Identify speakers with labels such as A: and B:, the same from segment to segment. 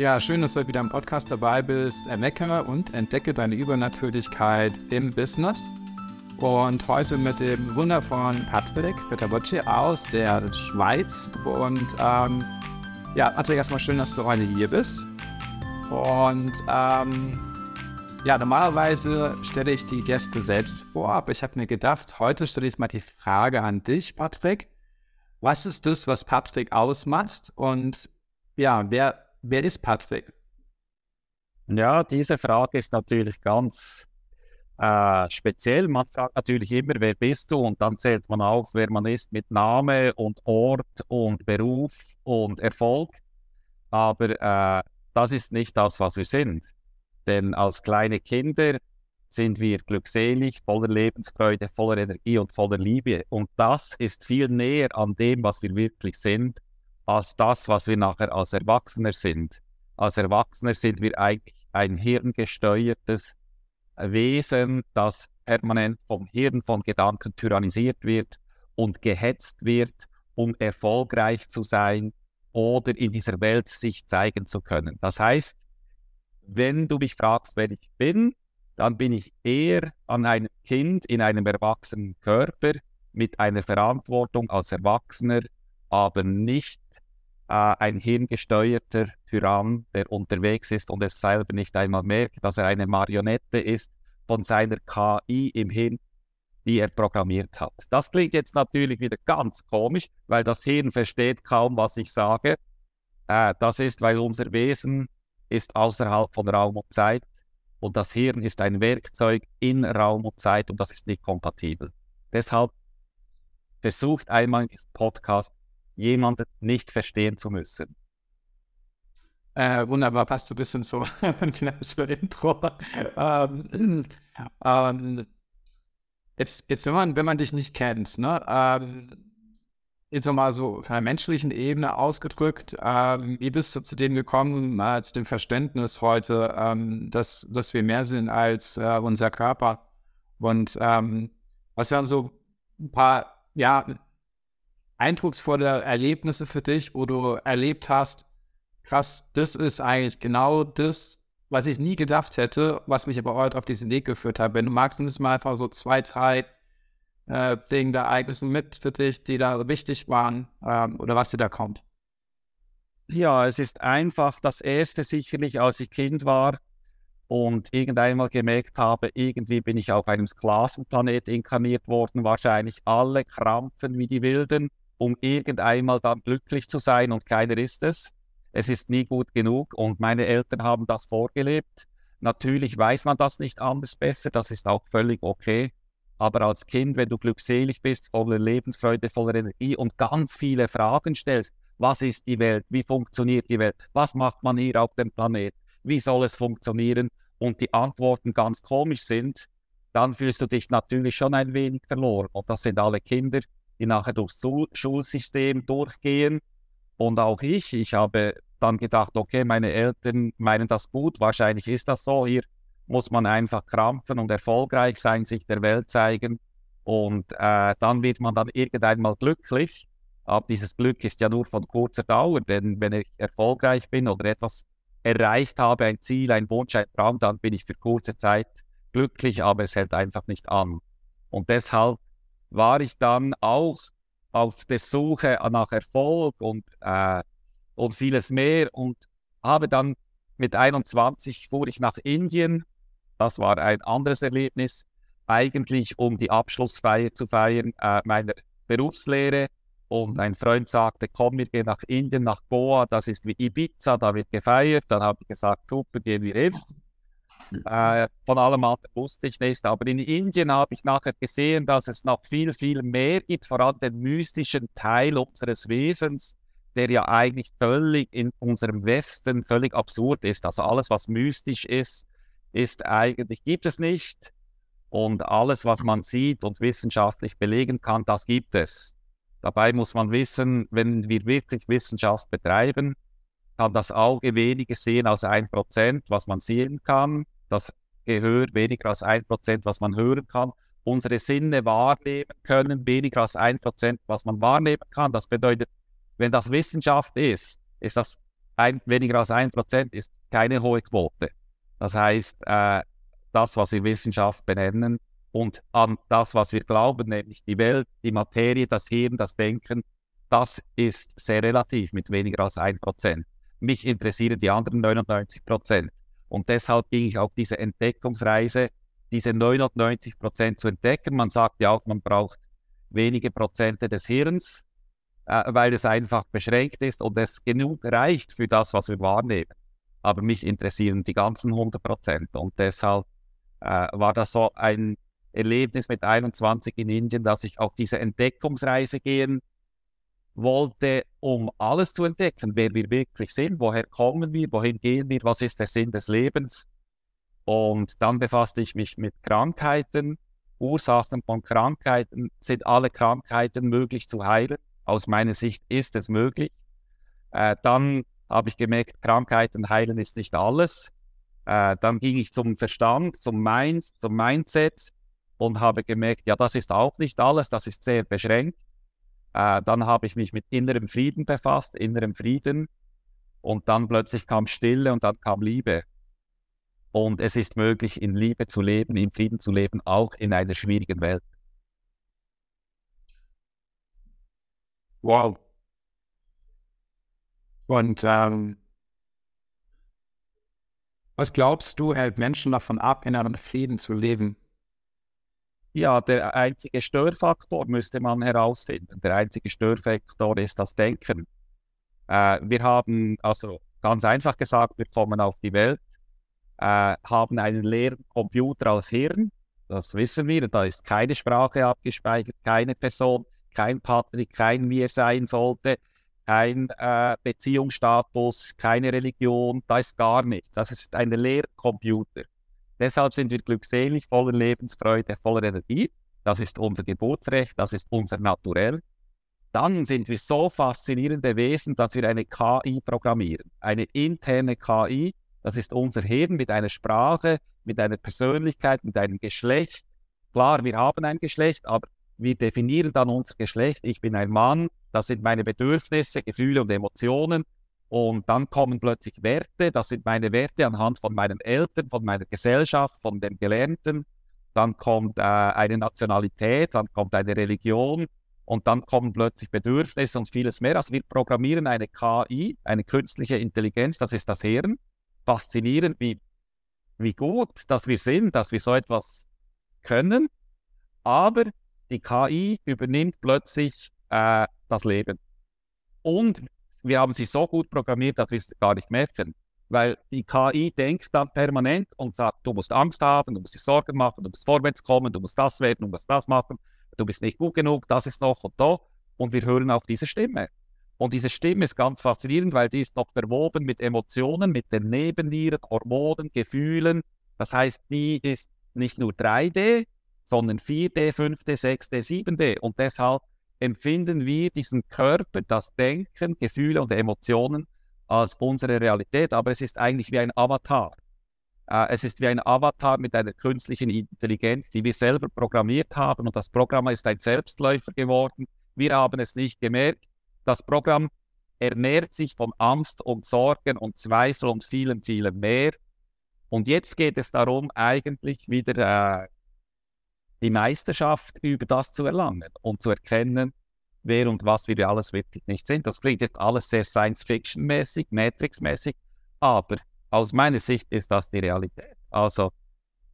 A: Ja, schön, dass du wieder im Podcast dabei bist. Erwecke und entdecke deine Übernatürlichkeit im Business. Und heute mit dem wundervollen Patrick Petabocci aus der Schweiz. Und ähm, ja, Patrick, erstmal schön, dass du heute hier bist. Und ähm, ja, normalerweise stelle ich die Gäste selbst vor, aber ich habe mir gedacht, heute stelle ich mal die Frage an dich, Patrick. Was ist das, was Patrick ausmacht? Und ja, wer Wer ist Patrick?
B: Ja, diese Frage ist natürlich ganz äh, speziell. Man fragt natürlich immer, wer bist du? Und dann zählt man auf, wer man ist mit Name und Ort und Beruf und Erfolg. Aber äh, das ist nicht das, was wir sind. Denn als kleine Kinder sind wir glückselig, voller Lebensfreude, voller Energie und voller Liebe. Und das ist viel näher an dem, was wir wirklich sind, als das, was wir nachher als Erwachsener sind. Als Erwachsener sind wir eigentlich ein hirngesteuertes Wesen, das permanent vom Hirn, von Gedanken tyrannisiert wird und gehetzt wird, um erfolgreich zu sein oder in dieser Welt sich zeigen zu können. Das heißt, wenn du mich fragst, wer ich bin, dann bin ich eher an einem Kind in einem erwachsenen Körper mit einer Verantwortung als Erwachsener, aber nicht ein hirngesteuerter Tyrann, der unterwegs ist und es selber nicht einmal merkt, dass er eine Marionette ist von seiner KI im Hirn, die er programmiert hat. Das klingt jetzt natürlich wieder ganz komisch, weil das Hirn versteht kaum, was ich sage. Äh, das ist, weil unser Wesen ist außerhalb von Raum und Zeit und das Hirn ist ein Werkzeug in Raum und Zeit und das ist nicht kompatibel. Deshalb versucht einmal in diesem Podcast jemanden nicht verstehen zu müssen.
A: Äh, wunderbar, passt so ein bisschen so zur Intro. ähm, ähm, jetzt, jetzt wenn, man, wenn man dich nicht kennt, ne, ähm, jetzt nochmal so auf einer menschlichen Ebene ausgedrückt, ähm, wie bist du zu dem gekommen, äh, zu dem Verständnis heute, ähm, dass, dass wir mehr sind als äh, unser Körper? Und ähm, was wären so ein paar, ja, eindrucksvolle Erlebnisse für dich, wo du erlebt hast, krass, das ist eigentlich genau das, was ich nie gedacht hätte, was mich aber heute auf diesen Weg geführt hat. Wenn du magst, nimmst mal einfach so zwei, drei äh, Dinge, Ereignisse mit für dich, die da wichtig waren ähm, oder was dir da kommt.
B: Ja, es ist einfach das erste sicherlich, als ich Kind war und irgendeinmal gemerkt habe, irgendwie bin ich auf einem Sklavenplanet inkarniert worden, wahrscheinlich alle krampfen wie die Wilden um irgendeinmal dann glücklich zu sein und keiner ist es. Es ist nie gut genug und meine Eltern haben das vorgelebt. Natürlich weiß man das nicht anders besser, das ist auch völlig okay. Aber als Kind, wenn du glückselig bist, voller Lebensfreude, voller Energie und ganz viele Fragen stellst, was ist die Welt, wie funktioniert die Welt, was macht man hier auf dem Planet, wie soll es funktionieren und die Antworten ganz komisch sind, dann fühlst du dich natürlich schon ein wenig verloren. Und das sind alle Kinder, die nachher durchs Schulsystem durchgehen. Und auch ich, ich habe dann gedacht, okay, meine Eltern meinen das gut, wahrscheinlich ist das so. Hier muss man einfach krampfen und erfolgreich sein, sich der Welt zeigen. Und äh, dann wird man dann irgendeinmal glücklich. Aber dieses Glück ist ja nur von kurzer Dauer, denn wenn ich erfolgreich bin oder etwas erreicht habe, ein Ziel, ein Wunsch, ein Traum, dann bin ich für kurze Zeit glücklich, aber es hält einfach nicht an. Und deshalb war ich dann auch auf der Suche nach Erfolg und, äh, und vieles mehr und habe dann mit 21 fuhr ich nach Indien. Das war ein anderes Erlebnis, eigentlich um die Abschlussfeier zu feiern äh, meiner Berufslehre. Und ein Freund sagte, komm, wir gehen nach Indien, nach Goa, das ist wie Ibiza, da wird gefeiert. Dann habe ich gesagt, super, gehen wir hin. Äh, von allem anderen wusste ich nicht. Aber in Indien habe ich nachher gesehen, dass es noch viel, viel mehr gibt, vor allem den mystischen Teil unseres Wesens, der ja eigentlich völlig in unserem Westen völlig absurd ist. Also alles, was mystisch ist, ist eigentlich, gibt es nicht. Und alles, was man sieht und wissenschaftlich belegen kann, das gibt es. Dabei muss man wissen, wenn wir wirklich Wissenschaft betreiben, kann das Auge weniger sehen als ein Prozent, was man sehen kann das Gehör weniger als ein Prozent, was man hören kann. Unsere Sinne wahrnehmen können weniger als ein Prozent, was man wahrnehmen kann. Das bedeutet, wenn das Wissenschaft ist, ist das ein, weniger als ein Prozent ist keine hohe Quote. Das heißt, äh, das, was wir Wissenschaft benennen und an das, was wir glauben, nämlich die Welt, die Materie, das Hirn, das Denken, das ist sehr relativ mit weniger als ein Prozent. Mich interessieren die anderen 99 Prozent. Und deshalb ging ich auf diese Entdeckungsreise, diese 99 Prozent zu entdecken. Man sagt ja auch, man braucht wenige Prozente des Hirns, äh, weil es einfach beschränkt ist und es genug reicht für das, was wir wahrnehmen. Aber mich interessieren die ganzen 100 Prozent und deshalb äh, war das so ein Erlebnis mit 21 in Indien, dass ich auf diese Entdeckungsreise gehen wollte, um alles zu entdecken, wer wir wirklich sind, woher kommen wir, wohin gehen wir, was ist der Sinn des Lebens. Und dann befasste ich mich mit Krankheiten, Ursachen von Krankheiten. Sind alle Krankheiten möglich zu heilen? Aus meiner Sicht ist es möglich. Äh, dann habe ich gemerkt, Krankheiten heilen ist nicht alles. Äh, dann ging ich zum Verstand, zum Mind, zum Mindset und habe gemerkt, ja, das ist auch nicht alles, das ist sehr beschränkt. Äh, dann habe ich mich mit innerem Frieden befasst, innerem Frieden. Und dann plötzlich kam Stille und dann kam Liebe. Und es ist möglich, in Liebe zu leben, in Frieden zu leben, auch in einer schwierigen Welt.
A: Wow. Und ähm, was glaubst du, hält Menschen davon ab, in einem Frieden zu leben?
B: Ja, der einzige Störfaktor müsste man herausfinden. Der einzige Störfaktor ist das Denken. Äh, wir haben, also ganz einfach gesagt, wir kommen auf die Welt, äh, haben einen leeren Computer als Hirn. Das wissen wir. Da ist keine Sprache abgespeichert, keine Person, kein Patrick, kein Mir sein sollte, kein äh, Beziehungsstatus, keine Religion. Da ist gar nichts. Das ist ein leerer Computer. Deshalb sind wir glückselig, voller Lebensfreude, voller Energie. Das ist unser Geburtsrecht, das ist unser Naturell. Dann sind wir so faszinierende Wesen, dass wir eine KI programmieren. Eine interne KI, das ist unser Hirn mit einer Sprache, mit einer Persönlichkeit, mit einem Geschlecht. Klar, wir haben ein Geschlecht, aber wir definieren dann unser Geschlecht. Ich bin ein Mann, das sind meine Bedürfnisse, Gefühle und Emotionen. Und dann kommen plötzlich Werte, das sind meine Werte anhand von meinen Eltern, von meiner Gesellschaft, von dem Gelernten. Dann kommt äh, eine Nationalität, dann kommt eine Religion und dann kommen plötzlich Bedürfnisse und vieles mehr. Also wir programmieren eine KI, eine künstliche Intelligenz, das ist das Hirn. Faszinierend, wie, wie gut, dass wir sind, dass wir so etwas können. Aber die KI übernimmt plötzlich äh, das Leben. Und wir haben sie so gut programmiert, dass wir es gar nicht merken. Weil die KI denkt dann permanent und sagt, du musst Angst haben, du musst dir Sorgen machen, du musst vorwärts kommen, du musst das werden, du musst das machen, du bist nicht gut genug, das ist noch und da. Und wir hören auf diese Stimme. Und diese Stimme ist ganz faszinierend, weil die ist noch verwoben mit Emotionen, mit den Nebennieren, Hormonen, Gefühlen. Das heißt, die ist nicht nur 3D, sondern 4D, 5D, 6D, 7D. Und deshalb empfinden wir diesen Körper, das Denken, Gefühle und Emotionen als unsere Realität, aber es ist eigentlich wie ein Avatar. Äh, es ist wie ein Avatar mit einer künstlichen Intelligenz, die wir selber programmiert haben und das Programm ist ein Selbstläufer geworden. Wir haben es nicht gemerkt. Das Programm ernährt sich von Angst und Sorgen und Zweifel und vielen, vielen mehr. Und jetzt geht es darum, eigentlich wieder äh, die Meisterschaft über das zu erlangen und zu erkennen, wer und was wir alles wirklich nicht sind. Das klingt jetzt alles sehr Science-Fiction-mäßig, Matrix-mäßig, aber aus meiner Sicht ist das die Realität. Also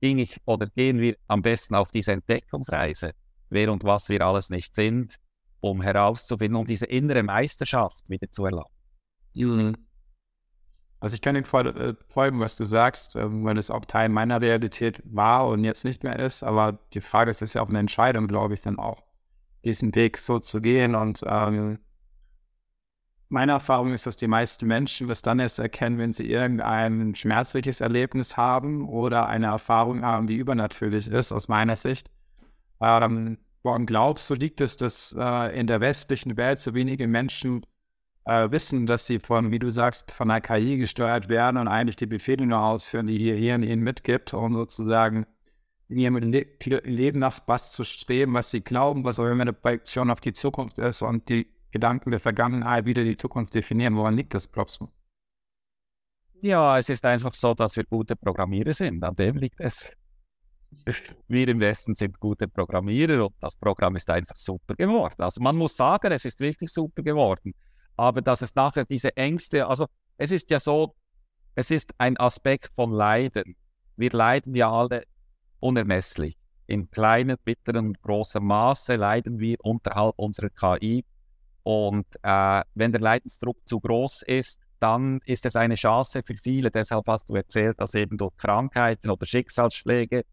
B: ging ich oder gehen wir am besten auf diese Entdeckungsreise, wer und was wir alles nicht sind, um herauszufinden, um diese innere Meisterschaft wieder zu erlangen.
A: Mhm. Also ich kann dir äh, folgen, was du sagst, ähm, weil es auch Teil meiner Realität war und jetzt nicht mehr ist. Aber die Frage ist, ist ja auch eine Entscheidung, glaube ich, dann auch, diesen Weg so zu gehen. Und ähm, meine Erfahrung ist, dass die meisten Menschen das dann erst erkennen, wenn sie irgendein schmerzliches Erlebnis haben oder eine Erfahrung haben, die übernatürlich ist, aus meiner Sicht. Ähm, woran glaubst du, liegt es, dass äh, in der westlichen Welt so wenige Menschen äh, wissen, dass sie von, wie du sagst, von der KI gesteuert werden und eigentlich die Befehle nur ausführen, die ihr Hirn ihnen mitgibt, um sozusagen in ihrem Le Leben nach was zu streben, was sie glauben, was auch immer eine Projektion auf die Zukunft ist und die Gedanken der Vergangenheit wieder die Zukunft definieren. Woran liegt das, glaubst du?
B: Ja, es ist einfach so, dass wir gute Programmierer sind. An dem liegt es. Wir im Westen sind gute Programmierer und das Programm ist einfach super geworden. Also man muss sagen, es ist wirklich super geworden. Aber dass es nachher diese Ängste, also es ist ja so, es ist ein Aspekt von Leiden. Wir leiden ja alle unermesslich. In kleinem, mittleren und großem Maße leiden wir unterhalb unserer KI. Und äh, wenn der Leidensdruck zu groß ist, dann ist es eine Chance für viele. Deshalb hast du erzählt, dass eben durch Krankheiten oder Schicksalsschläge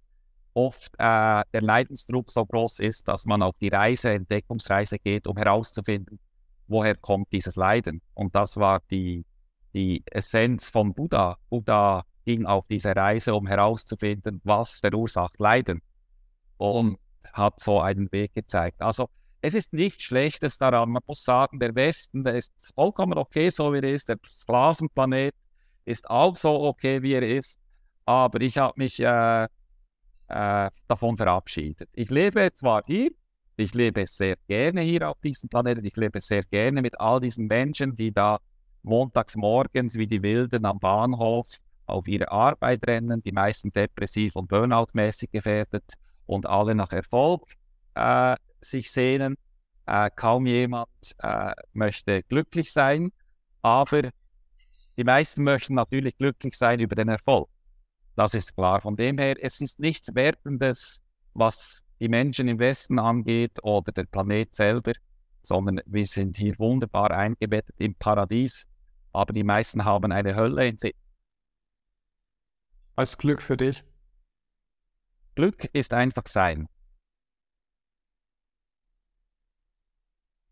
B: oft äh, der Leidensdruck so groß ist, dass man auf die Reise, Entdeckungsreise geht, um herauszufinden, woher kommt dieses Leiden. Und das war die, die Essenz von Buddha. Buddha ging auf diese Reise, um herauszufinden, was verursacht Leiden. Und hat so einen Weg gezeigt. Also es ist nichts Schlechtes daran. Man muss sagen, der Westen, der ist vollkommen okay, so wie er ist. Der Sklavenplanet ist auch so okay, wie er ist. Aber ich habe mich äh, äh, davon verabschiedet. Ich lebe zwar hier, ich lebe sehr gerne hier auf diesem Planeten, ich lebe sehr gerne mit all diesen Menschen, die da montags morgens wie die Wilden am Bahnhof auf ihre Arbeit rennen, die meisten depressiv und burnout-mäßig gefährdet und alle nach Erfolg äh, sich sehnen. Äh, kaum jemand äh, möchte glücklich sein, aber die meisten möchten natürlich glücklich sein über den Erfolg. Das ist klar. Von dem her, es ist nichts Wertendes, was die Menschen im Westen angeht oder der Planet selber, sondern wir sind hier wunderbar eingebettet im Paradies, aber die meisten haben eine Hölle in sich.
A: Was ist Glück für dich?
B: Glück ist einfach sein.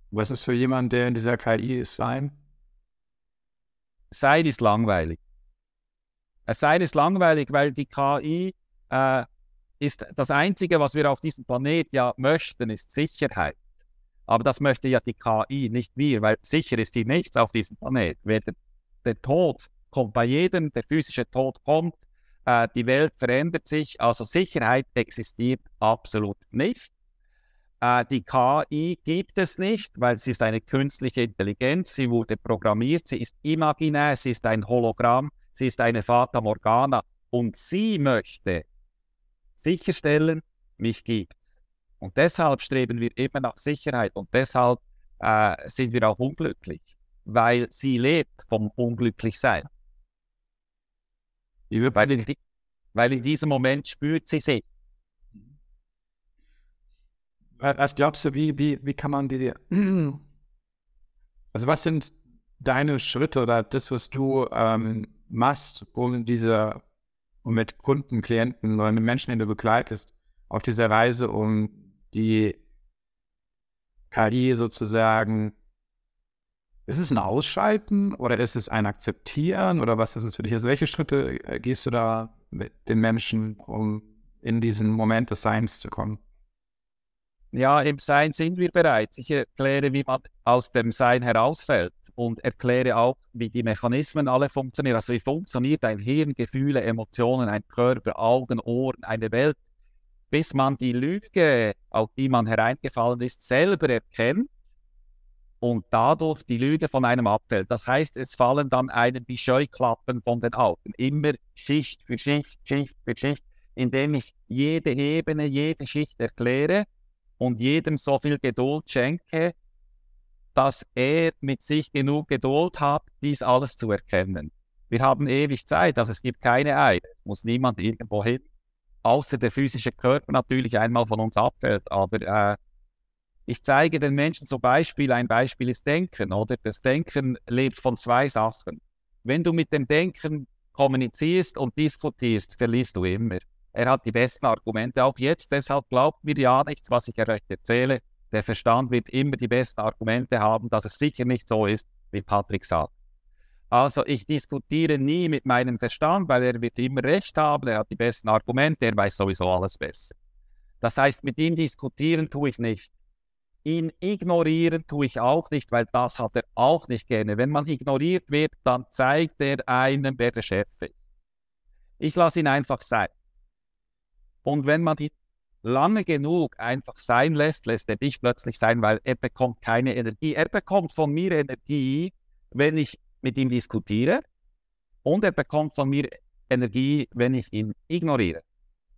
A: Was ist für jemanden, der in dieser KI ist, sein?
B: Sein ist langweilig. Sein ist langweilig, weil die KI äh, ist das Einzige, was wir auf diesem Planet ja möchten, ist Sicherheit. Aber das möchte ja die KI, nicht wir, weil sicher ist hier nichts auf diesem Planet. Der, der Tod kommt bei jedem, der physische Tod kommt, äh, die Welt verändert sich, also Sicherheit existiert absolut nicht. Äh, die KI gibt es nicht, weil sie ist eine künstliche Intelligenz, sie wurde programmiert, sie ist imaginär, sie ist ein Hologramm, sie ist eine Fata Morgana und sie möchte sicherstellen, mich gibt's. Und deshalb streben wir immer nach Sicherheit und deshalb äh, sind wir auch unglücklich, weil sie lebt vom Unglücklichsein. Weil in, weil in diesem Moment spürt sie sich.
A: Was glaubst du, wie, wie, wie kann man die. Also, was sind deine Schritte oder das, was du ähm, machst, um diese, um mit Kunden, Klienten oder mit Menschen, die du begleitest, auf dieser Reise, um die KI sozusagen ist es ein Ausschalten oder ist es ein Akzeptieren oder was ist es für dich? Also welche Schritte äh, gehst du da mit den Menschen, um in diesen Moment des Seins zu kommen?
B: Ja, im Sein sind wir bereits. Ich erkläre, wie man aus dem Sein herausfällt und erkläre auch, wie die Mechanismen alle funktionieren. Also wie funktioniert ein Hirn, Gefühle, Emotionen, ein Körper, Augen, Ohren, eine Welt, bis man die Lüge, auf die man hereingefallen ist, selber erkennt und dadurch die Lüge von einem abfällt. Das heißt, es fallen dann einem die Scheuklappen von den Augen. Immer Schicht für Schicht, Schicht für Schicht, indem ich jede Ebene, jede Schicht erkläre und jedem so viel Geduld schenke, dass er mit sich genug Geduld hat, dies alles zu erkennen. Wir haben ewig Zeit, also es gibt keine Eile. Es muss niemand irgendwo hin, außer der physische Körper natürlich einmal von uns abfällt. Aber äh, ich zeige den Menschen zum Beispiel, ein Beispiel ist Denken, oder? Das Denken lebt von zwei Sachen. Wenn du mit dem Denken kommunizierst und diskutierst, verlierst du immer. Er hat die besten Argumente, auch jetzt, deshalb glaubt mir ja nichts, was ich euch erzähle. Der Verstand wird immer die besten Argumente haben, dass es sicher nicht so ist, wie Patrick sagt. Also ich diskutiere nie mit meinem Verstand, weil er wird immer recht haben, er hat die besten Argumente, er weiß sowieso alles besser. Das heißt, mit ihm diskutieren tue ich nicht. Ihn ignorieren tue ich auch nicht, weil das hat er auch nicht gerne. Wenn man ignoriert wird, dann zeigt er einem, wer der Chef ist. Ich lasse ihn einfach sein. Und wenn man ihn lange genug einfach sein lässt, lässt er dich plötzlich sein, weil er bekommt keine Energie. Er bekommt von mir Energie, wenn ich mit ihm diskutiere. Und er bekommt von mir Energie, wenn ich ihn ignoriere.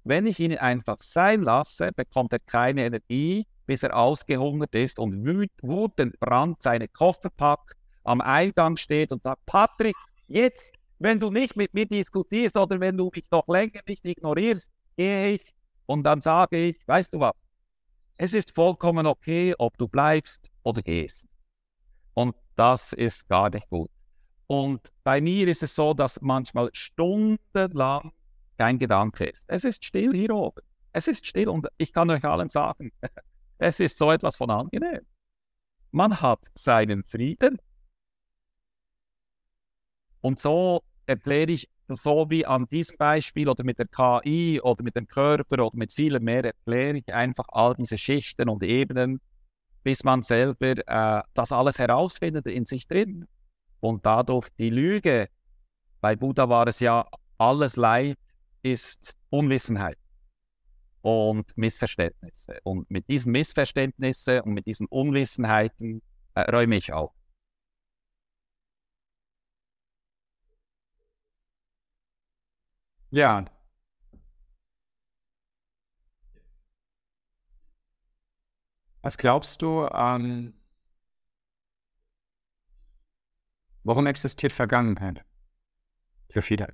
B: Wenn ich ihn einfach sein lasse, bekommt er keine Energie, bis er ausgehungert ist und wütend Brand seine Koffer packt, am Eingang steht und sagt, Patrick, jetzt, wenn du nicht mit mir diskutierst oder wenn du mich noch länger nicht ignorierst, gehe ich und dann sage ich, weißt du was, es ist vollkommen okay, ob du bleibst oder gehst. Und das ist gar nicht gut. Und bei mir ist es so, dass manchmal stundenlang kein Gedanke ist. Es ist still hier oben. Es ist still und ich kann euch allen sagen, es ist so etwas von angenehm. Man hat seinen Frieden. Und so erkläre ich, so wie an diesem Beispiel oder mit der KI oder mit dem Körper oder mit vielem mehr, erkläre ich einfach all diese Schichten und Ebenen, bis man selber äh, das alles herausfindet in sich drin. Und dadurch die Lüge, bei Buddha war es ja, alles Leid ist Unwissenheit und Missverständnisse. Und mit diesen Missverständnissen und mit diesen Unwissenheiten äh, räume ich auf.
A: Ja. Was glaubst du, ähm, warum existiert Vergangenheit für viele?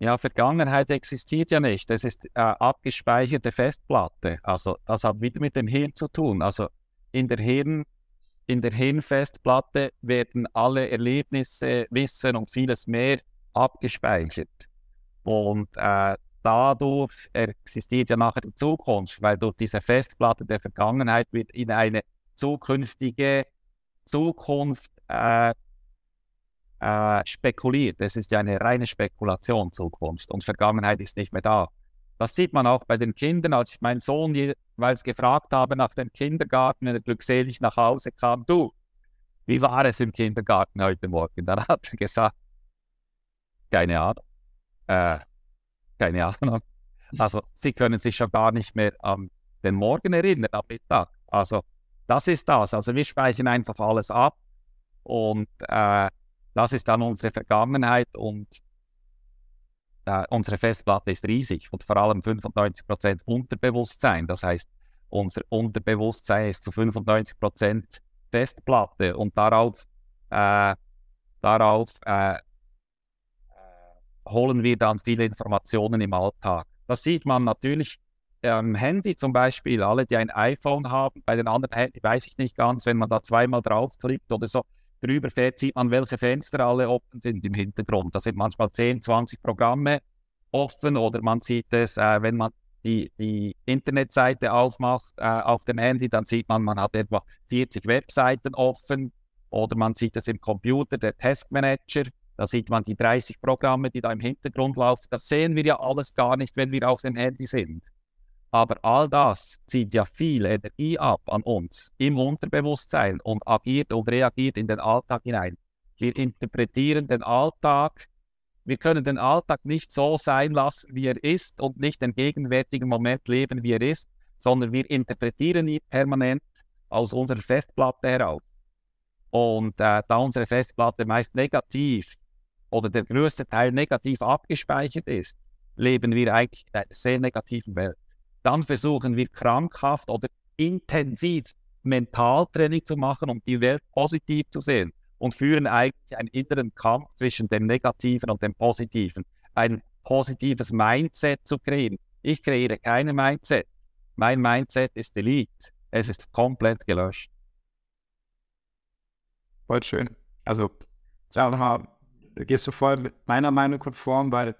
B: Ja, Vergangenheit existiert ja nicht. Das ist äh, abgespeicherte Festplatte. Also das hat wieder mit dem Hirn zu tun. Also in der Hirn, in der Hirnfestplatte werden alle Erlebnisse, Wissen und vieles mehr abgespeichert. Und äh, dadurch existiert ja nachher die Zukunft, weil durch diese Festplatte der Vergangenheit wird in eine zukünftige Zukunft äh, äh, spekuliert. Es ist ja eine reine Spekulation Zukunft und Vergangenheit ist nicht mehr da. Das sieht man auch bei den Kindern, als ich meinen Sohn jeweils gefragt habe nach dem Kindergarten, wenn er glückselig nach Hause kam, du, wie war es im Kindergarten heute Morgen? Dann hat er gesagt, keine Ahnung. Äh, keine Ahnung. Also sie können sich schon gar nicht mehr an den Morgen erinnern, am Mittag. Also das ist das. Also wir speichern einfach alles ab und äh, das ist dann unsere Vergangenheit und äh, unsere Festplatte ist riesig und vor allem 95% Unterbewusstsein. Das heißt, unser Unterbewusstsein ist zu 95% Festplatte und darauf, äh, darauf äh, holen wir dann viele Informationen im Alltag. Das sieht man natürlich am Handy zum Beispiel. Alle, die ein iPhone haben, bei den anderen Handy weiß ich nicht ganz, wenn man da zweimal draufklickt oder so, drüber fährt, sieht man, welche Fenster alle offen sind im Hintergrund. Da sind manchmal 10, 20 Programme offen oder man sieht es, äh, wenn man die, die Internetseite aufmacht äh, auf dem Handy, dann sieht man, man hat etwa 40 Webseiten offen oder man sieht es im Computer, der Taskmanager, da sieht man die 30 Programme, die da im Hintergrund laufen. Das sehen wir ja alles gar nicht, wenn wir auf dem Handy sind. Aber all das zieht ja viel Energie ab an uns im Unterbewusstsein und agiert und reagiert in den Alltag hinein. Wir interpretieren den Alltag. Wir können den Alltag nicht so sein lassen, wie er ist und nicht den gegenwärtigen Moment leben, wie er ist, sondern wir interpretieren ihn permanent aus unserer Festplatte heraus. Und äh, da unsere Festplatte meist negativ oder der größte Teil negativ abgespeichert ist, leben wir eigentlich in einer sehr negativen Welt dann versuchen wir krankhaft oder intensiv Mentaltraining zu machen, um die Welt positiv zu sehen und führen eigentlich einen inneren Kampf zwischen dem Negativen und dem Positiven. Ein positives Mindset zu kreieren. Ich kreiere keine Mindset. Mein Mindset ist Delete. Es ist komplett gelöscht.
A: Voll schön. Also, sag mal, gehst du voll mit meiner Meinung konform, weil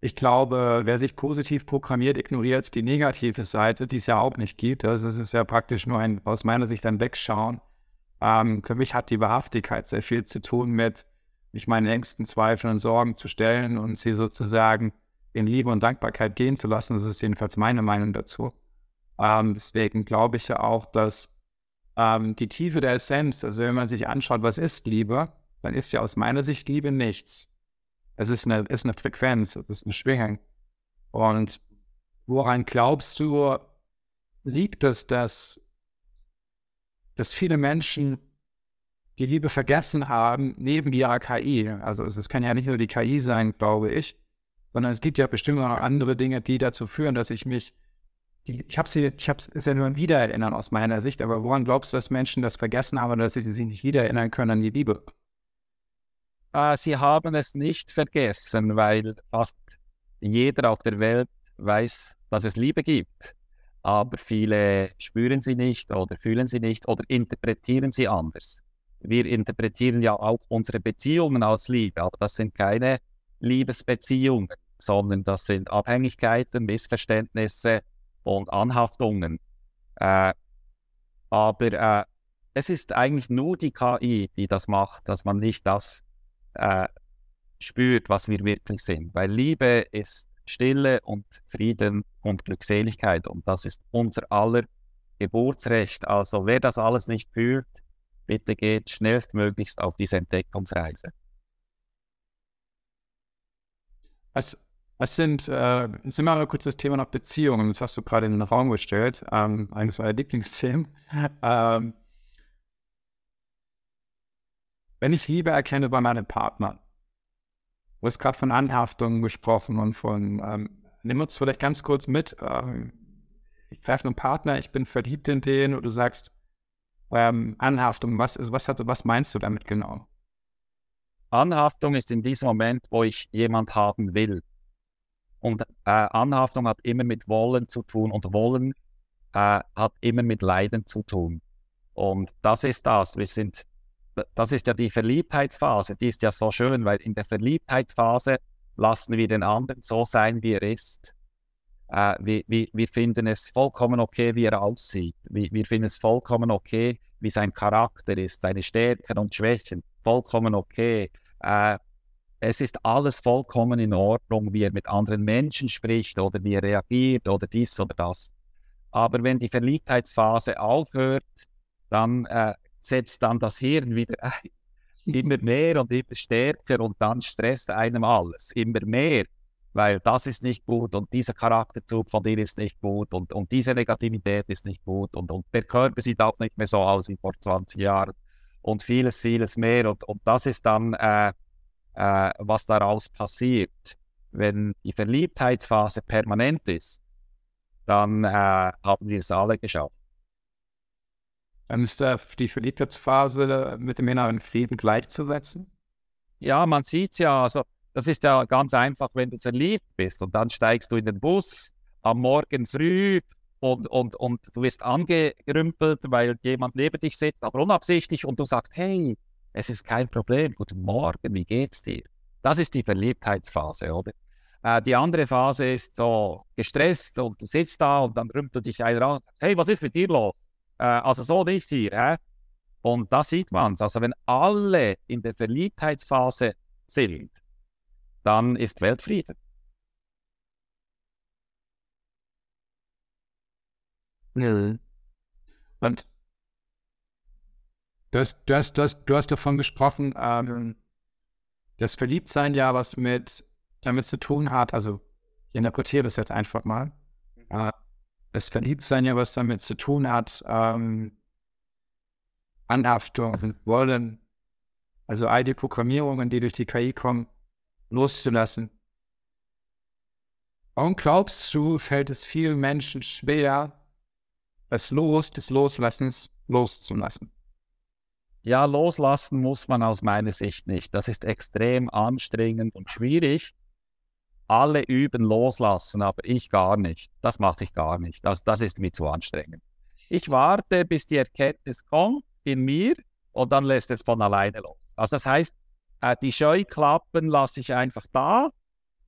A: ich glaube, wer sich positiv programmiert, ignoriert die negative Seite, die es ja auch nicht gibt. Also es ist ja praktisch nur ein, aus meiner Sicht ein Wegschauen. Ähm, für mich hat die Wahrhaftigkeit sehr viel zu tun mit, mich meinen Ängsten, Zweifeln und Sorgen zu stellen und sie sozusagen in Liebe und Dankbarkeit gehen zu lassen. Das ist jedenfalls meine Meinung dazu. Ähm, deswegen glaube ich ja auch, dass ähm, die Tiefe der Essenz, also wenn man sich anschaut, was ist Liebe, dann ist ja aus meiner Sicht Liebe nichts. Es ist eine, ist eine Frequenz, es ist ein Schwingung. Und woran glaubst du, liegt es, dass, dass viele Menschen die Liebe vergessen haben, neben ihrer KI. Also es, es kann ja nicht nur die KI sein, glaube ich, sondern es gibt ja bestimmt auch andere Dinge, die dazu führen, dass ich mich, ich habe sie, ich habe es ja nur ein Wiedererinnern aus meiner Sicht, aber woran glaubst du, dass Menschen das vergessen haben oder dass sie sich nicht wiedererinnern können an die Liebe?
B: Äh, sie haben es nicht vergessen, weil fast jeder auf der Welt weiß, dass es Liebe gibt. Aber viele spüren sie nicht oder fühlen sie nicht oder interpretieren sie anders. Wir interpretieren ja auch unsere Beziehungen als Liebe, aber das sind keine Liebesbeziehungen, sondern das sind Abhängigkeiten, Missverständnisse und Anhaftungen. Äh, aber äh, es ist eigentlich nur die KI, die das macht, dass man nicht das äh, spürt, was wir wirklich sind. Weil Liebe ist Stille und Frieden und Glückseligkeit und das ist unser aller Geburtsrecht. Also wer das alles nicht fühlt, bitte geht schnellstmöglichst auf diese Entdeckungsreise.
A: Was, was sind, äh, sind wir mal kurz das Thema noch Beziehungen, das hast du gerade in den Raum gestellt, ähm, eines meiner Lieblingsthemen. ähm, wenn ich Liebe erkenne bei meinem Partner, du hast gerade von Anhaftungen gesprochen und von, ähm, nimm uns vielleicht ganz kurz mit, ähm, ich treffe einen Partner, ich bin verliebt in den und du sagst, ähm, Anhaftung, was, ist, was, hat, was meinst du damit genau?
B: Anhaftung ist in diesem Moment, wo ich jemand haben will. Und äh, Anhaftung hat immer mit Wollen zu tun und Wollen äh, hat immer mit Leiden zu tun. Und das ist das. Wir sind das ist ja die Verliebtheitsphase, die ist ja so schön, weil in der Verliebtheitsphase lassen wir den anderen so sein, wie er ist. Äh, wir, wir, wir, finden es vollkommen okay, wie er aussieht. Wir, wir finden es vollkommen okay, wie sein Charakter ist, seine Stärken und Schwächen. Vollkommen okay. Äh, es ist alles vollkommen in Ordnung, wie er mit anderen Menschen spricht oder wie er reagiert oder dies oder das. Aber wenn die Verliebtheitsphase aufhört, dann äh, setzt dann das Hirn wieder ein. Immer mehr und immer stärker und dann stresst einem alles. Immer mehr, weil das ist nicht gut und dieser Charakterzug von dir ist nicht gut und, und diese Negativität ist nicht gut und, und der Körper sieht auch nicht mehr so aus wie vor 20 Jahren und vieles, vieles mehr. Und, und das ist dann, äh, äh, was daraus passiert. Wenn die Verliebtheitsphase permanent ist, dann äh, haben wir es alle geschafft.
A: Dann ist da die Verliebtheitsphase mit dem inneren Frieden gleichzusetzen?
B: Ja, man sieht es ja. Also, das ist ja ganz einfach, wenn du verliebt bist und dann steigst du in den Bus am Morgen früh und, und, und du wirst angerümpelt, weil jemand neben dich sitzt, aber unabsichtlich und du sagst, hey, es ist kein Problem, guten Morgen, wie geht's dir? Das ist die Verliebtheitsphase, oder? Äh, die andere Phase ist so gestresst und du sitzt da und dann rümpelt dich einer an und sagt, hey, was ist mit dir los? Äh, also so nicht hier. Hä? Und da sieht man es. Also wenn alle in der Verliebtheitsphase sind, dann ist Weltfrieden.
A: Ja. Und du hast, du hast, du hast, du hast davon gesprochen, ähm, das Verliebtsein ja was mit damit zu tun hat, also ich interpretiere das jetzt einfach mal, äh, das Verliebtsein ja was damit zu tun hat, ähm, Anhaftung, Wollen, also all die Programmierungen, die durch die KI kommen, loszulassen. Warum glaubst du, fällt es vielen Menschen schwer, das Los des Loslassens loszulassen?
B: Ja, loslassen muss man aus meiner Sicht nicht. Das ist extrem anstrengend und schwierig alle üben loslassen, aber ich gar nicht. Das mache ich gar nicht. Das, das ist mir zu anstrengend. Ich warte, bis die Erkenntnis kommt in mir und dann lässt es von alleine los. Also das heißt, äh, die Scheuklappen lasse ich einfach da,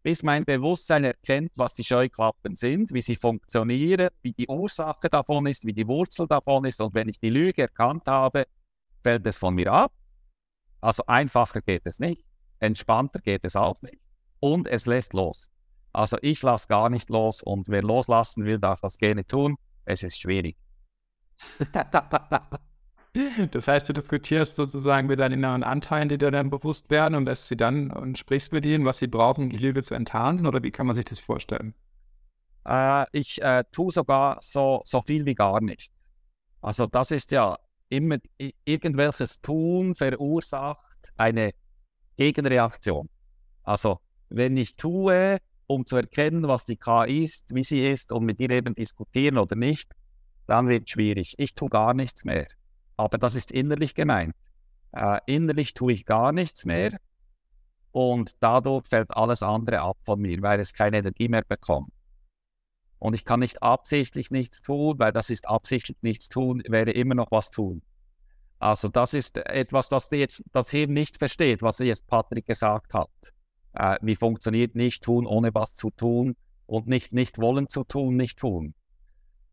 B: bis mein Bewusstsein erkennt, was die Scheuklappen sind, wie sie funktionieren, wie die Ursache davon ist, wie die Wurzel davon ist. Und wenn ich die Lüge erkannt habe, fällt es von mir ab. Also einfacher geht es nicht, entspannter geht es auch nicht und es lässt los. Also ich lasse gar nicht los und wer loslassen will, darf das gerne tun. Es ist schwierig.
A: das heißt, du diskutierst sozusagen mit deinen inneren Anteilen, die dir dann bewusst werden und lässt sie dann und sprichst mit ihnen, was sie brauchen, um die Lüge zu enttarnen oder wie kann man sich das vorstellen?
B: Äh, ich äh, tue sogar so, so viel wie gar nichts. Also das ist ja immer irgendwelches Tun verursacht eine Gegenreaktion. Also wenn ich tue, um zu erkennen, was die KI ist, wie sie ist und mit ihr eben diskutieren oder nicht, dann wird es schwierig. Ich tue gar nichts mehr. Aber das ist innerlich gemeint. Äh, innerlich tue ich gar nichts mehr und dadurch fällt alles andere ab von mir, weil es keine Energie mehr bekommt. Und ich kann nicht absichtlich nichts tun, weil das ist absichtlich nichts tun, wäre immer noch was tun. Also das ist etwas, das jetzt das Hirn nicht versteht, was jetzt Patrick gesagt hat. Äh, wie funktioniert nicht tun, ohne was zu tun und nicht nicht wollen zu tun, nicht tun.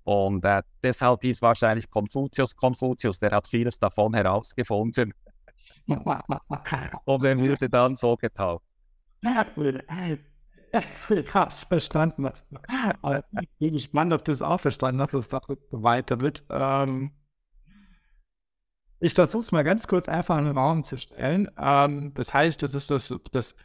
B: Und äh, deshalb hieß wahrscheinlich Konfuzius Konfuzius, der hat vieles davon herausgefunden. und er wurde dann so getauft.
A: Ich hab's verstanden. Aber ich bin gespannt, ob du es auch verstanden hast, es weiter wird. Ähm, ich versuche es mal ganz kurz einfach in den Raum zu stellen. Ähm, das heißt, das ist das, das,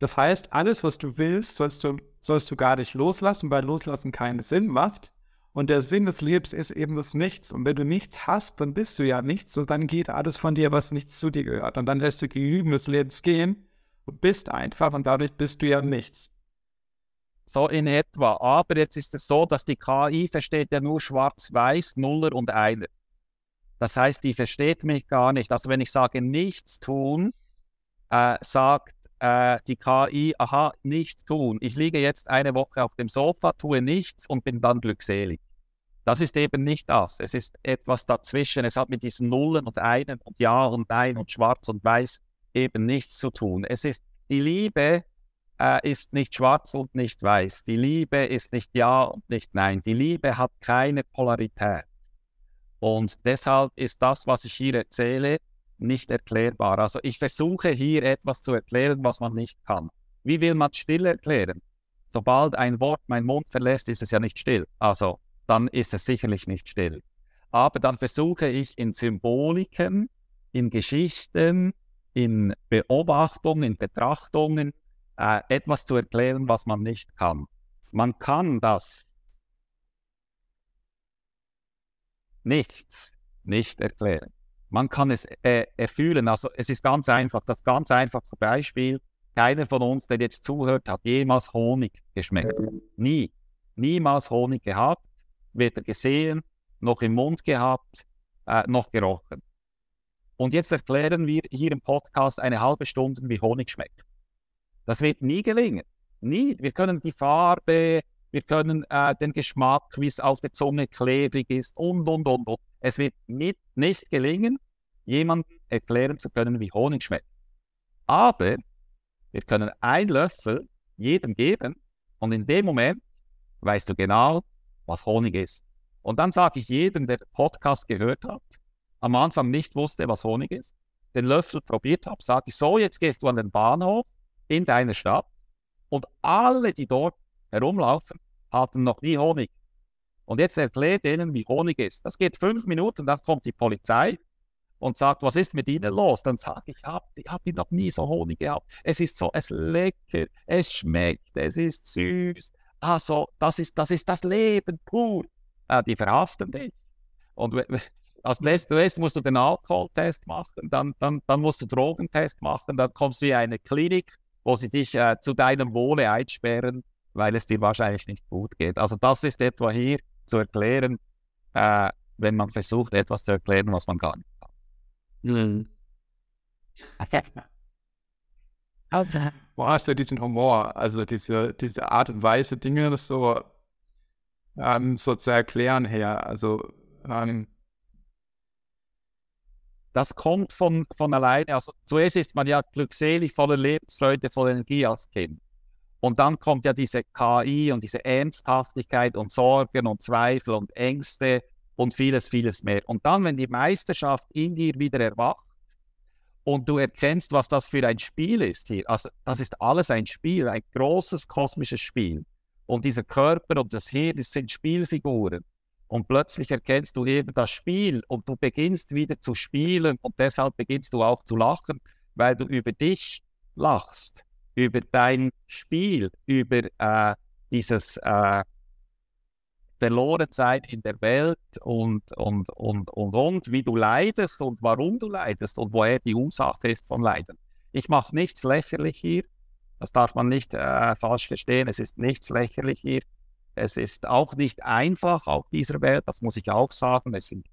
A: das heißt, alles, was du willst, sollst du, sollst du gar nicht loslassen, weil Loslassen keinen Sinn macht. Und der Sinn des Lebens ist eben das Nichts. Und wenn du nichts hast, dann bist du ja nichts und dann geht alles von dir, was nichts zu dir gehört. Und dann lässt du genügend des Lebens gehen und bist einfach und dadurch bist du ja nichts.
B: So in etwa. Aber jetzt ist es so, dass die KI versteht ja nur schwarz-weiß, Nuller und Einer. Das heißt, die versteht mich gar nicht. Also wenn ich sage nichts tun, äh, sagt äh, die KI, aha, nichts tun. Ich liege jetzt eine Woche auf dem Sofa, tue nichts und bin dann glückselig. Das ist eben nicht das. Es ist etwas dazwischen. Es hat mit diesen Nullen und Einen und Ja und Nein und Schwarz und Weiß eben nichts zu tun. Es ist die Liebe äh, ist nicht schwarz und nicht weiß. Die Liebe ist nicht Ja und nicht Nein. Die Liebe hat keine Polarität. Und deshalb ist das, was ich hier erzähle, nicht erklärbar. Also ich versuche hier etwas zu erklären, was man nicht kann. Wie will man still erklären? Sobald ein Wort meinen Mund verlässt, ist es ja nicht still. Also dann ist es sicherlich nicht still. Aber dann versuche ich in Symboliken, in Geschichten, in Beobachtungen, in Betrachtungen äh, etwas zu erklären, was man nicht kann. Man kann das nichts nicht erklären. Man kann es äh, erfüllen. Also es ist ganz einfach. Das ganz einfache Beispiel. Keiner von uns, der jetzt zuhört, hat jemals Honig geschmeckt. Nie. Niemals Honig gehabt, weder gesehen, noch im Mund gehabt, äh, noch gerochen. Und jetzt erklären wir hier im Podcast eine halbe Stunde, wie Honig schmeckt. Das wird nie gelingen. Nie. Wir können die Farbe, wir können äh, den Geschmack, wie es auf der Zunge klebrig ist und, und, und, und. Es wird mit, nicht gelingen, jemandem erklären zu können, wie Honig schmeckt. Aber wir können ein Löffel jedem geben und in dem Moment weißt du genau, was Honig ist. Und dann sage ich jedem, der Podcast gehört hat, am Anfang nicht wusste, was Honig ist, den Löffel probiert hat, sage ich so, jetzt gehst du an den Bahnhof in deiner Stadt und alle, die dort herumlaufen, hatten noch nie Honig. Und jetzt erklärt denen, wie Honig ist. Das geht fünf Minuten, dann kommt die Polizei und sagt, was ist mit Ihnen los? Dann sage ich, ich habe hab noch nie so Honig gehabt. Es ist so, es lecker, es schmeckt, es ist süß. Also, das ist das, ist das Leben pur. Äh, die verhaften dich. Und als letztes musst du den Alkoholtest machen, dann, dann, dann musst du Drogentest machen, dann kommst du in eine Klinik wo sie dich äh, zu deinem Wohle einsperren, weil es dir wahrscheinlich nicht gut geht. Also das ist etwa hier zu erklären, äh, wenn man versucht, etwas zu erklären, was man gar nicht kann. Mhm.
A: Wo hast du diesen Humor? Also diese, diese Art und Weise, Dinge so, ähm, so zu erklären her. Also ähm,
B: das kommt von, von alleine. Also zuerst ist man ja glückselig, voller Lebensfreude, voller Energie als Kind. Und dann kommt ja diese KI und diese Ernsthaftigkeit und Sorgen und Zweifel und Ängste und vieles, vieles mehr. Und dann, wenn die Meisterschaft in dir wieder erwacht und du erkennst, was das für ein Spiel ist hier, also das ist alles ein Spiel, ein großes kosmisches Spiel. Und dieser Körper und das Hirn, das sind Spielfiguren. Und plötzlich erkennst du eben das Spiel und du beginnst wieder zu spielen und deshalb beginnst du auch zu lachen, weil du über dich lachst, über dein Spiel, über äh, dieses, äh, verloren sein in der Welt und, und, und, und, und, wie du leidest und warum du leidest und woher die Ursache ist von Leiden. Ich mache nichts lächerlich hier. Das darf man nicht äh, falsch verstehen. Es ist nichts lächerlich hier. Es ist auch nicht einfach auf dieser Welt, das muss ich auch sagen. Es sind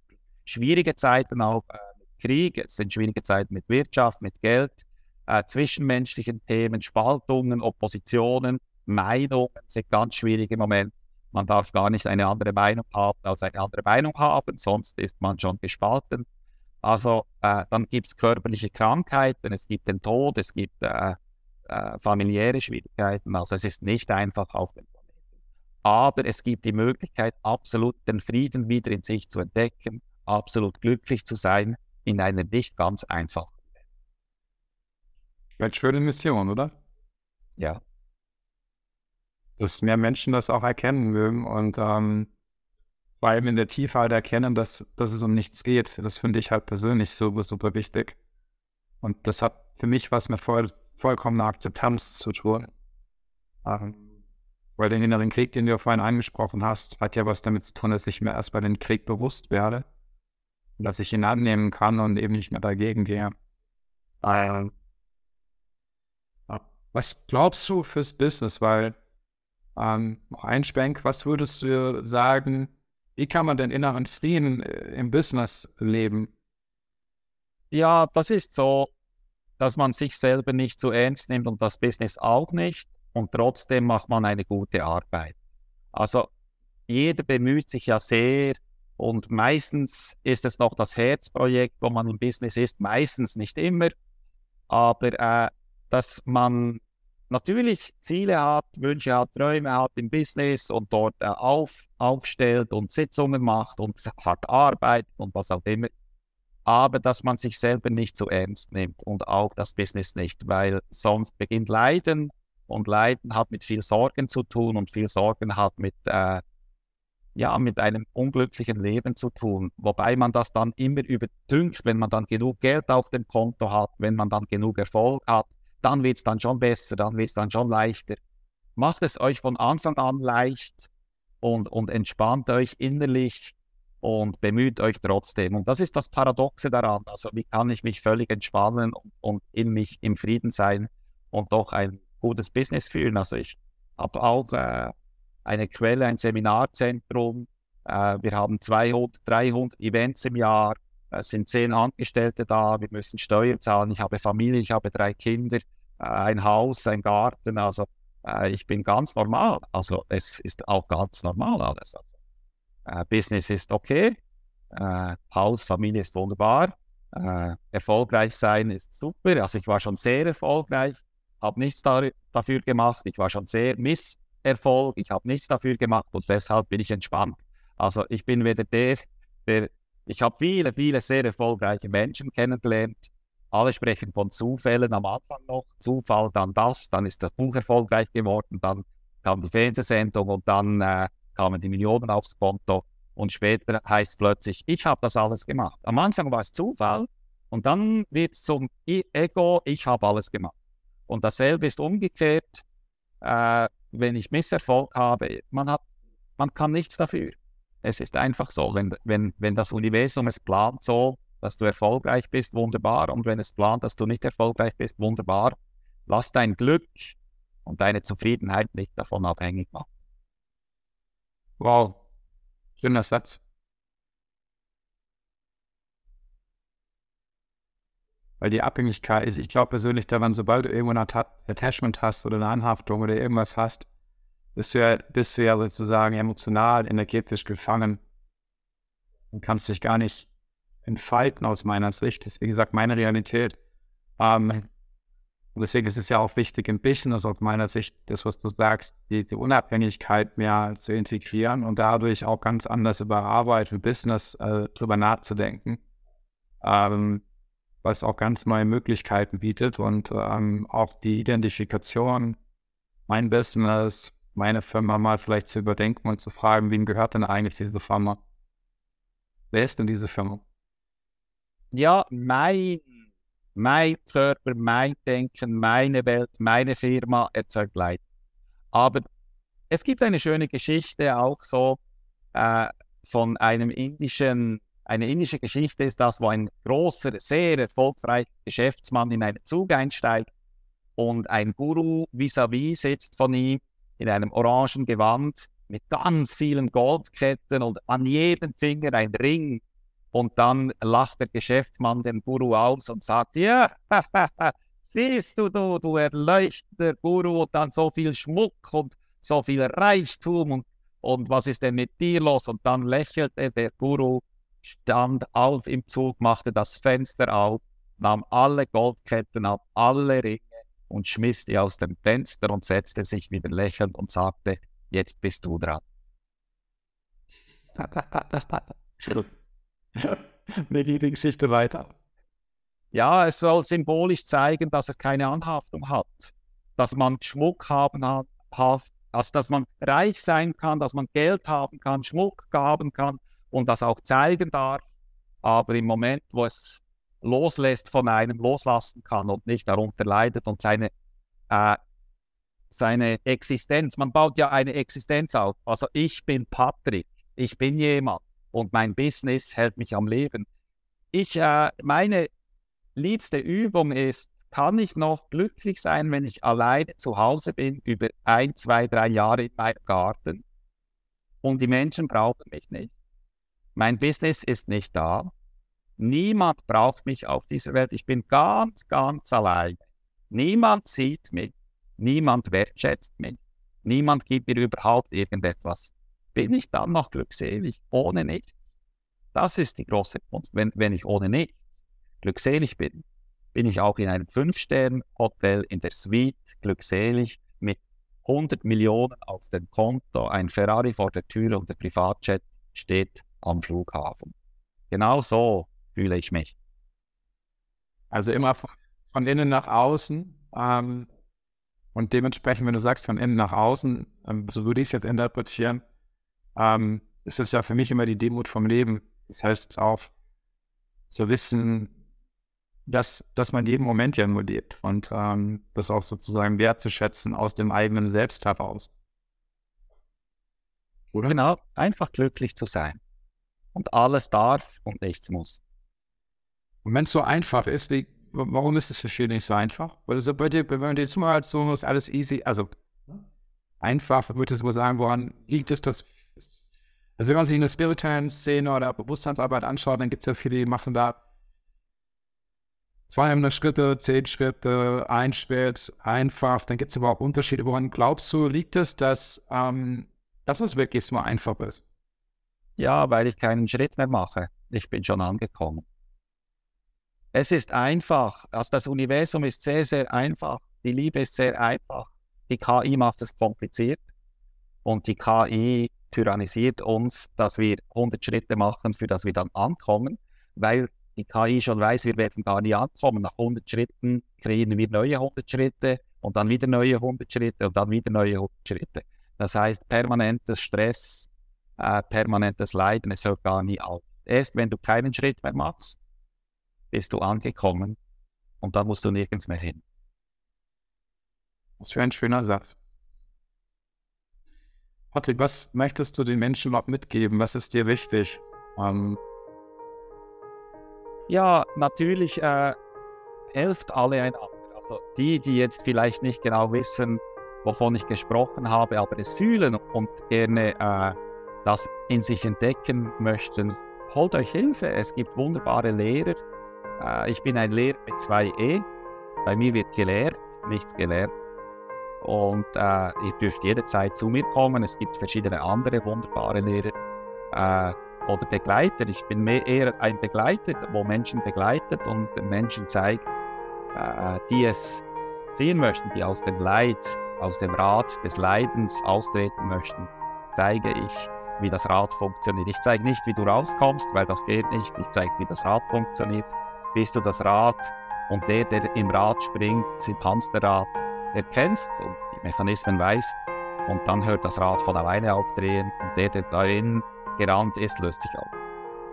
B: schwierige Zeiten auch äh, mit Krieg, es sind schwierige Zeiten mit Wirtschaft, mit Geld, äh, zwischenmenschlichen Themen, Spaltungen, Oppositionen, Meinungen sind ganz schwierig im Moment. Man darf gar nicht eine andere Meinung haben als eine andere Meinung haben, sonst ist man schon gespalten. Also äh, dann gibt es körperliche Krankheiten, es gibt den Tod, es gibt äh, äh, familiäre Schwierigkeiten. Also es ist nicht einfach auf dem Planeten. Aber es gibt die Möglichkeit, absolut den Frieden wieder in sich zu entdecken, absolut glücklich zu sein in einer nicht ganz einfachen.
A: Eine schöne Mission, oder?
B: Ja
A: dass mehr Menschen das auch erkennen mögen und ähm, vor allem in der Tiefe halt erkennen, dass, dass es um nichts geht. Das finde ich halt persönlich super, super wichtig. Und das hat für mich was mit voll, vollkommener Akzeptanz zu tun. Ähm, weil den inneren Krieg, den du vorhin angesprochen hast, hat ja was damit zu tun, dass ich mir erst bei dem Krieg bewusst werde. Und dass ich ihn annehmen kann und eben nicht mehr dagegen gehe. Ähm, was glaubst du fürs Business? Weil ähm, noch ein Spank, was würdest du sagen, wie kann man denn inneren Frieden äh, im Business leben?
B: Ja, das ist so, dass man sich selber nicht zu ernst nimmt und das Business auch nicht und trotzdem macht man eine gute Arbeit. Also jeder bemüht sich ja sehr und meistens ist es noch das Herzprojekt, wo man im Business ist, meistens nicht immer, aber äh, dass man natürlich Ziele hat, Wünsche hat, Träume hat im Business und dort äh, auf, aufstellt und Sitzungen macht und hart arbeitet und was auch immer. Aber dass man sich selber nicht so ernst nimmt und auch das Business nicht, weil sonst beginnt Leiden und Leiden hat mit viel Sorgen zu tun und viel Sorgen hat mit, äh, ja, mit einem unglücklichen Leben zu tun. Wobei man das dann immer überdünkt, wenn man dann genug Geld auf dem Konto hat, wenn man dann genug Erfolg hat, dann wird es dann schon besser, dann wird es dann schon leichter. Macht es euch von Anfang an leicht und, und entspannt euch innerlich und bemüht euch trotzdem. Und das ist das Paradoxe daran. Also wie kann ich mich völlig entspannen und, in mich im Frieden sein und doch ein gutes Business führen. Also ich habe auch äh, eine Quelle, ein Seminarzentrum. Äh, wir haben 200, 300 Events im Jahr. Es sind zehn Angestellte da, wir müssen Steuern zahlen. Ich habe Familie, ich habe drei Kinder, äh, ein Haus, ein Garten. Also äh, ich bin ganz normal. Also es ist auch ganz normal alles. Also, äh, Business ist okay, Haus, Familie ist wunderbar, erfolgreich sein ist super. Also ich war schon sehr erfolgreich, habe nichts da, dafür gemacht. Ich war schon sehr Misserfolg, ich habe nichts dafür gemacht und deshalb bin ich entspannt. Also ich bin weder der, der ich habe viele, viele sehr erfolgreiche Menschen kennengelernt. Alle sprechen von Zufällen am Anfang noch. Zufall, dann das, dann ist das Buch erfolgreich geworden, dann kam die Fernsehsendung und dann äh, kamen die Millionen aufs Konto. Und später heißt es plötzlich, ich habe das alles gemacht. Am Anfang war es Zufall und dann wird es zum Ego, ich habe alles gemacht. Und dasselbe ist umgekehrt, äh, wenn ich Misserfolg habe. Man, hat, man kann nichts dafür. Es ist einfach so, wenn, wenn, wenn das Universum es plant so, dass du erfolgreich bist, wunderbar. Und wenn es plant, dass du nicht erfolgreich bist, wunderbar. Lass dein Glück und deine Zufriedenheit nicht davon abhängig machen.
A: Wow, schöner Satz. Weil die Abhängigkeit ist, ich glaube persönlich daran, sobald du irgendwo ein Attachment hast oder eine Anhaftung oder irgendwas hast, bist du ja, bist du ja sozusagen emotional, energetisch gefangen und kannst dich gar nicht entfalten aus meiner Sicht. Das ist, wie gesagt, meine Realität. Ähm, und deswegen ist es ja auch wichtig im Business aus meiner Sicht, das, was du sagst, die, die Unabhängigkeit mehr zu integrieren und dadurch auch ganz anders über Arbeit und Business äh, drüber nachzudenken. Ähm, was auch ganz neue Möglichkeiten bietet und ähm, auch die Identifikation, mein Business, meine Firma mal vielleicht zu überdenken und zu fragen, wem gehört denn eigentlich diese Firma? Wer ist denn diese Firma?
B: Ja, mein, mein Körper, mein Denken, meine Welt, meine Firma erzeugt Leid. Aber es gibt eine schöne Geschichte auch so. äh, von einem indischen, eine indische Geschichte ist das, wo ein großer, sehr erfolgreicher Geschäftsmann in einen Zug einsteigt und ein Guru vis-à-vis -vis sitzt von ihm in einem orangen Gewand mit ganz vielen Goldketten und an jedem Finger ein Ring. Und dann lacht der Geschäftsmann den Guru aus und sagt, ja, siehst du, du, du erleuchteter Guru und dann so viel Schmuck und so viel Reichtum und, und was ist denn mit dir los? Und dann lächelte der Guru, stand auf im Zug, machte das Fenster auf, nahm alle Goldketten ab, alle Ringe und schmiss die aus dem Fenster und setzte sich wieder lächelnd und sagte, jetzt bist du dran.
A: Mir geht die Geschichte weiter.
B: Ja, es soll symbolisch zeigen, dass er keine Anhaftung hat, dass man Schmuck haben hat, also dass man reich sein kann, dass man Geld haben kann, Schmuck haben kann und das auch zeigen darf. Aber im Moment, wo es loslässt von einem, loslassen kann und nicht darunter leidet und seine, äh, seine Existenz, man baut ja eine Existenz auf. Also ich bin Patrick, ich bin jemand und mein Business hält mich am Leben. Ich, äh, meine liebste Übung ist, kann ich noch glücklich sein, wenn ich alleine zu Hause bin, über ein, zwei, drei Jahre in meinem Garten und die Menschen brauchen mich nicht. Mein Business ist nicht da. Niemand braucht mich auf dieser Welt. Ich bin ganz, ganz alleine. Niemand sieht mich. Niemand wertschätzt mich. Niemand gibt mir überhaupt irgendetwas. Bin ich dann noch glückselig ohne nichts? Das ist die große Kunst. Wenn, wenn ich ohne nichts glückselig bin, bin ich auch in einem Fünf-Sterne-Hotel in der Suite glückselig mit 100 Millionen auf dem Konto, ein Ferrari vor der Tür und der Privatjet steht am Flughafen. Genau so fühle ich mich.
A: Also immer von innen nach außen. Ähm, und dementsprechend, wenn du sagst von innen nach außen, ähm, so würde ich es jetzt interpretieren, ähm, ist es ja für mich immer die Demut vom Leben. Das heißt auch zu wissen, dass, dass man jeden Moment ja nur lebt und ähm, das auch sozusagen wertzuschätzen aus dem eigenen Selbst heraus.
B: Oder? Genau, einfach glücklich zu sein. Und alles darf und nichts muss.
A: Und wenn es so einfach ist, wie, warum ist es für viele nicht so einfach? Weil bei dir, wenn man dir jetzt mal so ist alles easy, also einfach, würde ich mal sagen, woran liegt es, dass also wenn man sich eine spirituellen Szene oder Bewusstseinsarbeit anschaut, dann gibt es ja viele, die machen da 200 Schritte, 10 Schritte, ein Schritt, einfach. Dann gibt es aber auch Unterschiede. Woran glaubst du, liegt es, dass, ähm, dass es wirklich so einfach ist?
B: Ja, weil ich keinen Schritt mehr mache. Ich bin schon angekommen. Es ist einfach. Also das Universum ist sehr, sehr einfach. Die Liebe ist sehr einfach. Die KI macht es kompliziert. Und die KI tyrannisiert uns, dass wir 100 Schritte machen, für das wir dann ankommen, weil die KI schon weiß, wir werden gar nicht ankommen. Nach 100 Schritten kreieren wir neue 100 Schritte und dann wieder neue 100 Schritte und dann wieder neue 100 Schritte. Das heißt, permanentes Stress, äh, permanentes Leiden, es hört gar nie auf. Erst wenn du keinen Schritt mehr machst, bist du angekommen und dann musst du nirgends mehr hin.
A: Was für ein schöner Satz. Patrick, was möchtest du den Menschen überhaupt mitgeben? Was ist dir wichtig? Ähm,
B: ja, natürlich äh, helft alle einander. Also die, die jetzt vielleicht nicht genau wissen, wovon ich gesprochen habe, aber es fühlen und gerne äh, das in sich entdecken möchten, holt euch Hilfe. Es gibt wunderbare Lehrer. Äh, ich bin ein Lehrer mit zwei E. Bei mir wird gelehrt, nichts gelernt. Und äh, ihr dürft jederzeit zu mir kommen. Es gibt verschiedene andere wunderbare Lehrer. Äh, oder Begleiter. Ich bin mehr eher ein Begleiter, wo Menschen begleitet und den Menschen zeigt, äh, die es sehen möchten, die aus dem Leid, aus dem Rad des Leidens austreten möchten, zeige ich, wie das Rad funktioniert. Ich zeige nicht, wie du rauskommst, weil das geht nicht. Ich zeige, wie das Rad funktioniert. Bist du das Rad und der, der im Rad springt, im Hamsterrad, erkennst und die Mechanismen weißt und dann hört das Rad von alleine aufdrehen und der, der darin gerannt ist, löst sich auf.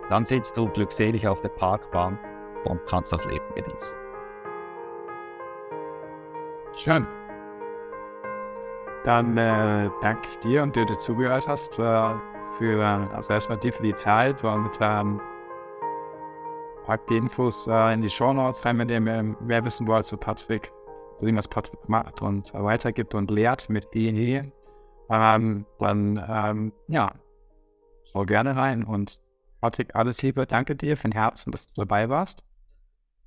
B: Dann sitzt du glückselig auf der Parkbank und kannst das Leben genießen.
A: Schön. Dann äh, danke ich dir und dir, der zugehört hast, äh, für, also erstmal dir für die Zeit und ähm, pack die Infos äh, in die Show Notes rein, wenn ihr mehr, mehr wissen wollt zu Patrick, so wie was Patrick macht und weitergibt und lehrt mit EE. Ähm, dann, ähm, ja, schau gerne rein und Patrick, alles Liebe, danke dir von Herzen, dass du dabei warst.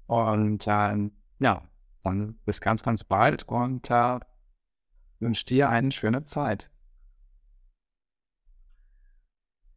A: Und ähm, ja, dann bis ganz, ganz bald und äh, wünsche dir eine schöne Zeit.